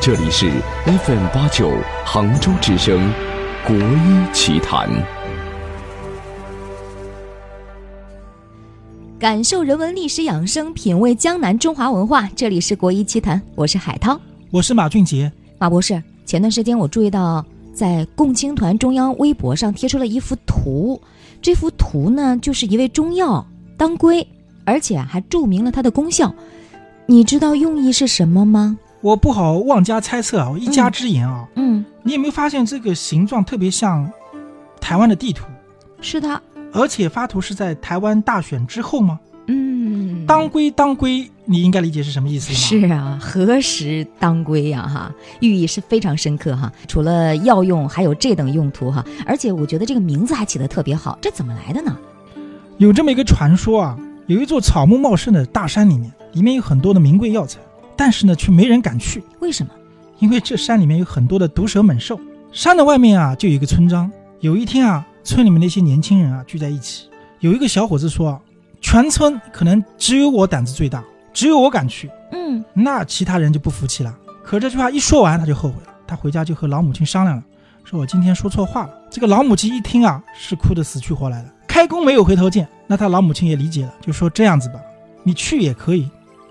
这里是 FM 八九杭州之声国医奇谈。感受人文历史养生，品味江南中华文化。这里是国医奇谈，我是海涛，我是马俊杰。马博士，前段时间我注意到，在共青团中央微博上贴出了一幅图，这幅图呢，就是一味中药当归，而且还注明了它的功效。你知道用意是什么吗？我不好妄加猜测啊，我一家之言啊。嗯，你有没有发现这个形状特别像台湾的地图？是它。而且发图是在台湾大选之后吗？嗯，当归当归，你应该理解是什么意思吗？是啊，何时当归呀？哈，寓意是非常深刻哈。除了药用，还有这等用途哈。而且我觉得这个名字还起得特别好，这怎么来的呢？有这么一个传说啊，有一座草木茂盛的大山里面，里面有很多的名贵药材，但是呢，却没人敢去。为什么？因为这山里面有很多的毒蛇猛兽。山的外面啊，就有一个村庄。有一天啊。村里面那些年轻人啊聚在一起，有一个小伙子说：“全村可能只有我胆子最大，只有我敢去。”嗯，那其他人就不服气了。可这句话一说完，他就后悔了。他回家就和老母亲商量了，说我今天说错话了。这个老母亲一听啊，是哭得死去活来的，开弓没有回头箭。那他老母亲也理解了，就说这样子吧，你去也可以，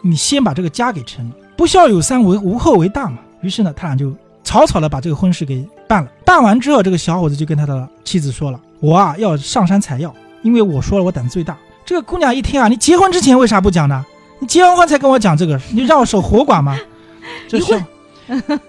你先把这个家给成了。不孝有三，为无后为大嘛。于是呢，他俩就草草的把这个婚事给办了。办完之后，这个小伙子就跟他的妻子说了。我啊要上山采药，因为我说了我胆子最大。这个姑娘一听啊，你结婚之前为啥不讲呢？你结完婚才跟我讲这个，你让我守活寡吗？这是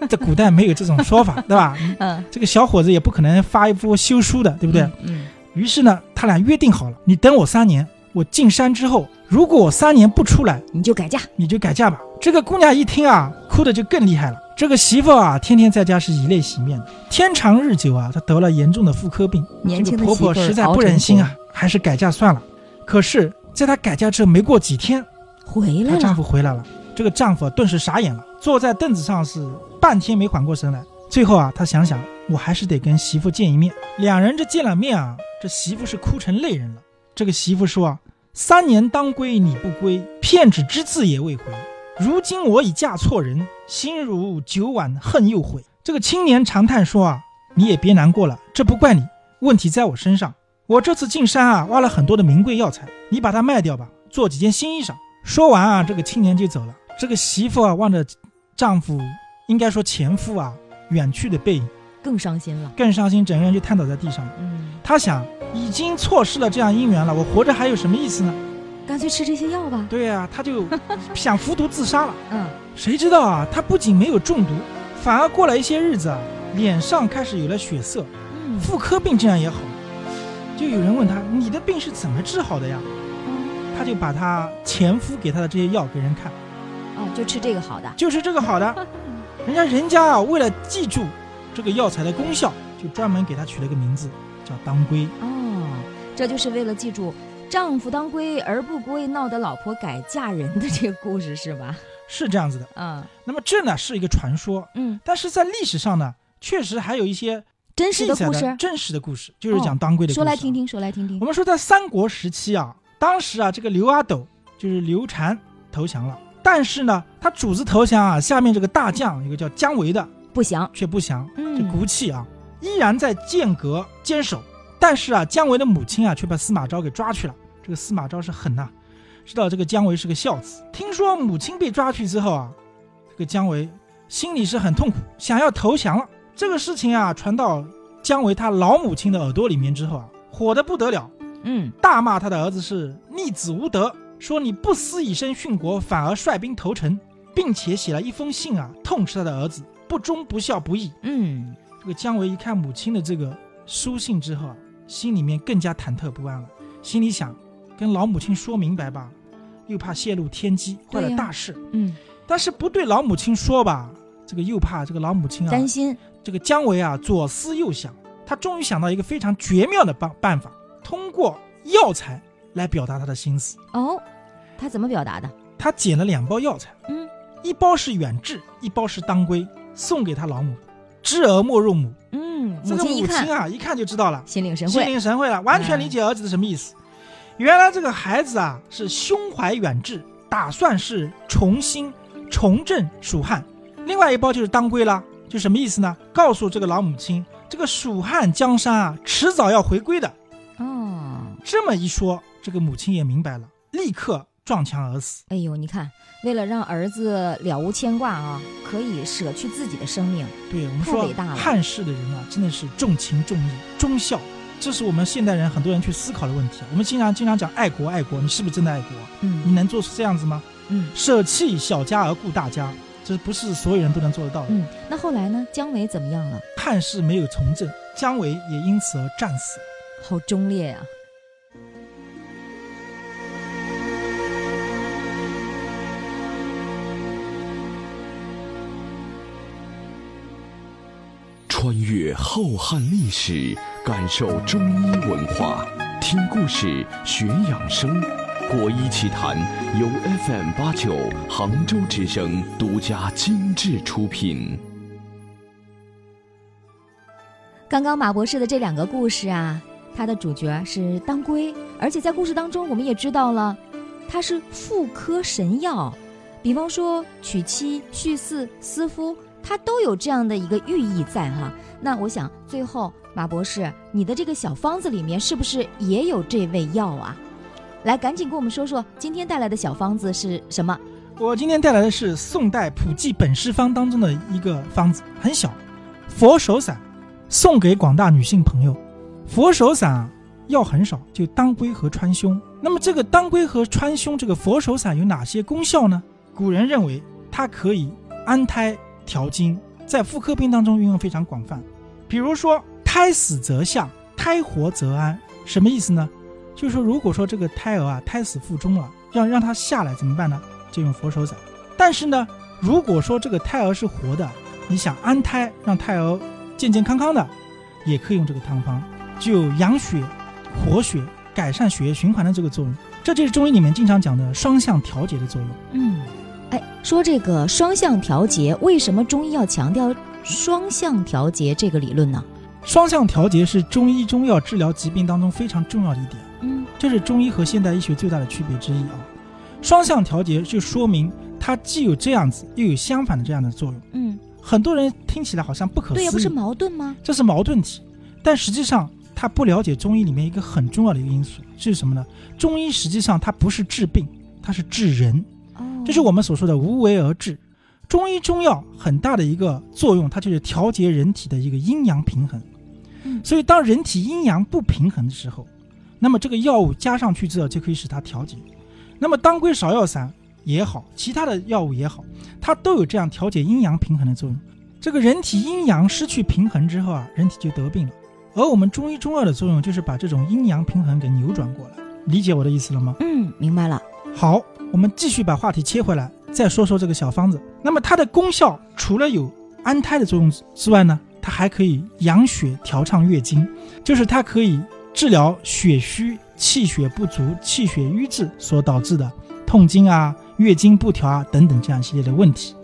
在 古代没有这种说法，对吧？嗯，这个小伙子也不可能发一幅休书的，对不对？嗯。于是呢，他俩约定好了，你等我三年，我进山之后，如果我三年不出来，你就改嫁，你就改嫁吧。这个姑娘一听啊，哭的就更厉害了。这个媳妇啊，天天在家是以泪洗面的。天长日久啊，她得了严重的妇科病。年轻的婆婆实在不忍心啊，还是改嫁算了。可是，在她改嫁之后没过几天，回来了。她丈夫回来了，这个丈夫顿时傻眼了，坐在凳子上是半天没缓过神来。最后啊，他想想，我还是得跟媳妇见一面。两人这见了面啊，这媳妇是哭成泪人了。这个媳妇说啊：“三年当归你不归，片纸之字也未回。”如今我已嫁错人，心如酒碗恨又悔。这个青年长叹说：“啊，你也别难过了，这不怪你，问题在我身上。我这次进山啊，挖了很多的名贵药材，你把它卖掉吧，做几件新衣裳。”说完啊，这个青年就走了。这个媳妇啊，望着丈夫，应该说前夫啊，远去的背影，更伤心了，更伤心，整个人就瘫倒在地上。嗯，他想，已经错失了这样姻缘了，我活着还有什么意思呢？干脆吃这些药吧。对呀，他就想服毒自杀了。嗯，谁知道啊，他不仅没有中毒，反而过了一些日子啊，脸上开始有了血色。嗯，妇科病这样也好。就有人问他：“你的病是怎么治好的呀？”他就把他前夫给他的这些药给人看。哦，就吃这个好的。就吃这个好的。人家人家啊，为了记住这个药材的功效，就专门给它取了个名字，叫当归。哦，这就是为了记住。丈夫当归而不归，闹得老婆改嫁人的这个故事是吧？是这样子的，嗯。那么这呢是一个传说，嗯。但是在历史上呢，确实还有一些真实的故事，真实的故事就是讲当归的故事。说来听听，说来听听。我们说在三国时期啊，当时啊这个刘阿斗就是刘禅投降了，但是呢他主子投降啊，下面这个大将一个叫姜维的不降，却不降，嗯，这骨气啊，依然在剑阁坚守。但是啊，姜维的母亲啊，却把司马昭给抓去了。这个司马昭是狠呐，知道这个姜维是个孝子。听说母亲被抓去之后啊，这个姜维心里是很痛苦，想要投降了。这个事情啊，传到姜维他老母亲的耳朵里面之后啊，火的不得了，嗯，大骂他的儿子是逆子无德，说你不思以身殉国，反而率兵投诚，并且写了一封信啊，痛斥他的儿子不忠不孝不义。嗯，这个姜维一看母亲的这个书信之后啊。心里面更加忐忑不安了，心里想，跟老母亲说明白吧，又怕泄露天机，坏了大事。嗯，但是不对老母亲说吧，这个又怕这个老母亲啊，担心，这个姜维啊左思右想，他终于想到一个非常绝妙的办办法，通过药材来表达他的心思。哦，他怎么表达的？他捡了两包药材，嗯一包是远志，一包是当归，送给他老母。知儿莫若母，嗯，这个母亲啊，一看就知道了，心心领神会，心领神会了，完全理解儿子的什么意思。原来这个孩子啊是胸怀远志，打算是重新重振蜀汉。另外一包就是当归啦，就什么意思呢？告诉这个老母亲，这个蜀汉江山啊，迟早要回归的。哦，这么一说，这个母亲也明白了，立刻撞墙而死。哎呦，你看，为了让儿子了无牵挂啊，可以舍去自己的生命，对我们说太伟大，了汉室的人啊，真的是重情重义、忠孝，这是我们现代人很多人去思考的问题啊。我们经常经常讲爱国爱国，你是不是真的爱国？嗯你嗯能做出这样子吗？嗯舍弃小家而顾大家，这不是所有人都能做得到的。嗯。那后来呢？姜维怎么样了？汉室没有从政，姜维也因此而战死。好忠烈呀、穿越浩瀚历史，感受中医文化，听故事学养生。国医奇谈由 FM 八九杭州之声独家精致出品。刚刚马博士的这两个故事啊，它的主角是当归，而且在故事当中我们也知道了，它是妇科神药，比方说娶妻、续嗣、思夫，它都有这样的一个寓意在哈。那我想最后马博士，你的这个小方子里面是不是也有这味药啊？来，赶紧跟我们说说今天带来的小方子是什么？我今天带来的是宋代普济本师方当中的一个方子，很小，佛手散，送给广大女性朋友。佛手散，药很少，就当归和川芎。那么这个当归和川芎这个佛手散有哪些功效呢？古人认为它可以安胎调经，在妇科病当中运用非常广泛。比如说胎死则下，胎活则安，什么意思呢？就是说，如果说这个胎儿啊胎死腹中了，要让它下来怎么办呢？就用佛手散。但是呢，如果说这个胎儿是活的，你想安胎，让胎儿健健康康的，也可以用这个汤方，具有养血、活血、改善血液循环的这个作用。这就是中医里面经常讲的双向调节的作用。嗯，哎，说这个双向调节，为什么中医要强调双向调节这个理论呢？双向调节是中医中药治疗疾病当中非常重要的一点，嗯这是中医和现代医学最大的区别之一啊。双向调节就说明它既有这样子，又有相反的这样的作用。嗯，很多人听起来好像不可思议，对呀，不是矛盾吗？这是矛盾体，但实际上他不了解中医里面一个很重要的一个因素是什么呢？中医实际上它不是治病，它是治人，哦，这是我们所说的无为而治。中医中药很大的一个作用，它就是调节人体的一个阴阳平衡。嗯所以当人体阴阳不平衡的时候，那么这个药物加上去之后就可以使它调节。那么当归芍药散也好，其他的药物也好，它都有这样调节阴阳平衡的作用。这个人体阴阳失去平衡之后啊，人体就得病了。而我们中医中药的作用就是把这种阴阳平衡给扭转过来。理解我的意思了吗？嗯，明白了。好，我们继续把话题切回来，再说说这个小方子。那么它的功效除了有安胎的作用之外呢，它还可以养血、调畅月经，就是它可以治疗血虚、气血不足、气血瘀滞所导致的痛经啊、月经不调啊等等这样一系列的问题。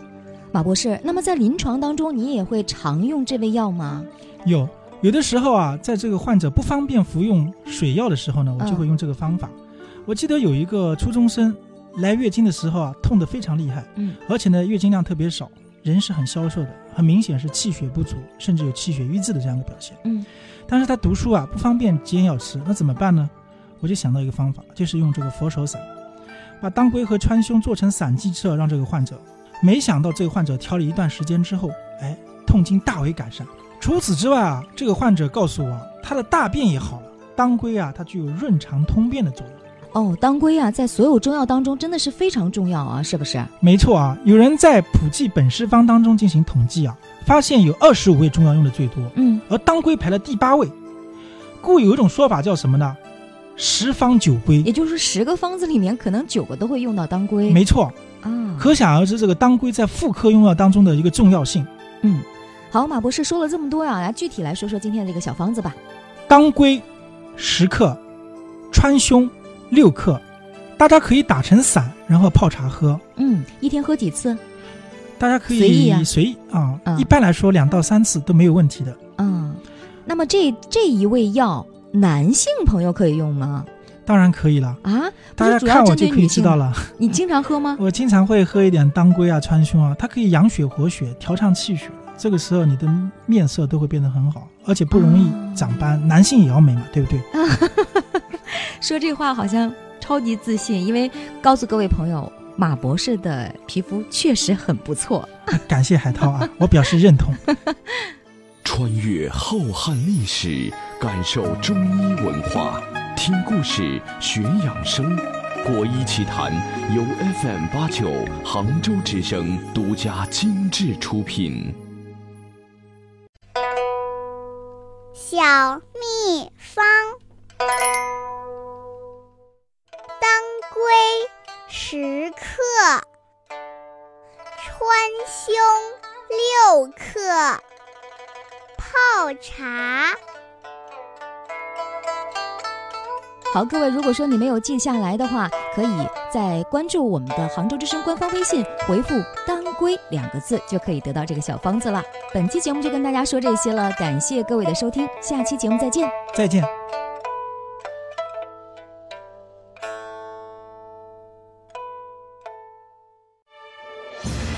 马博士，那么在临床当中，你也会常用这味药吗？有有的时候啊，在这个患者不方便服用水药的时候呢，我就会用这个方法。我记得有一个初中生来月经的时候啊，痛得非常厉害，嗯，而且呢月经量特别少，人是很消瘦的，很明显是气血不足，甚至有气血瘀滞的这样的表现。嗯，但是他读书啊不方便煎药吃，那怎么办呢？我就想到一个方法，就是用这个佛手散，把当归和川芎做成散剂之后让这个患者。没想到这个患者调理一段时间之后，哎，痛经大为改善。除此之外啊，这个患者告诉我，他的大便也好了。当归啊，它具有润肠通便的作用。哦，当归啊，在所有中药当中真的是非常重要啊，是不是？没错啊，有人在普济本师方当中进行统计啊，发现有二十五味中药用的最多，嗯，而当归排了第八位。故有一种说法叫什么呢？十方九归。也就是十个方子里面，可能九个都会用到当归。没错，啊，可想而知，这个当归在妇科用药当中的一个重要性。嗯，好，马博士说了这么多呀，来具体来说说今天的这个小方子吧。当归十克，川芎六克，大家可以打成散，然后泡茶喝。嗯，一天喝几次？大家可以随意啊随意啊，嗯一般来说两到三次都没有问题的。嗯，那么这这一味药，男性朋友可以用吗？当然可以了，啊，大家看我就可以？知道了。你经常喝吗？我经常会喝一点当归啊、川芎啊，它可以养血活血、调畅气血。这个时候你的面色都会变得很好，而且不容易长斑。男性也要美嘛，对不对？说这话好像超级自信，因为告诉各位朋友，马博士的皮肤确实很不错。感谢海涛啊，我表示认同。穿越浩瀚历史，感受中医文化，听故事学养生。国医奇谈由 FM 八九杭州之声独家精致出品。小秘方：十克，川芎六克，泡茶。好，各位，如果说你没有记下来的话，可以在关注我们的杭州之声官方微信，回复“当归”两个字，就可以得到这个小方子了。本期节目就跟大家说这些了，感谢各位的收听，下期节目再见。再见。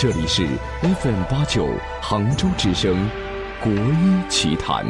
这里是 FM 八九杭州之声，国医奇谈。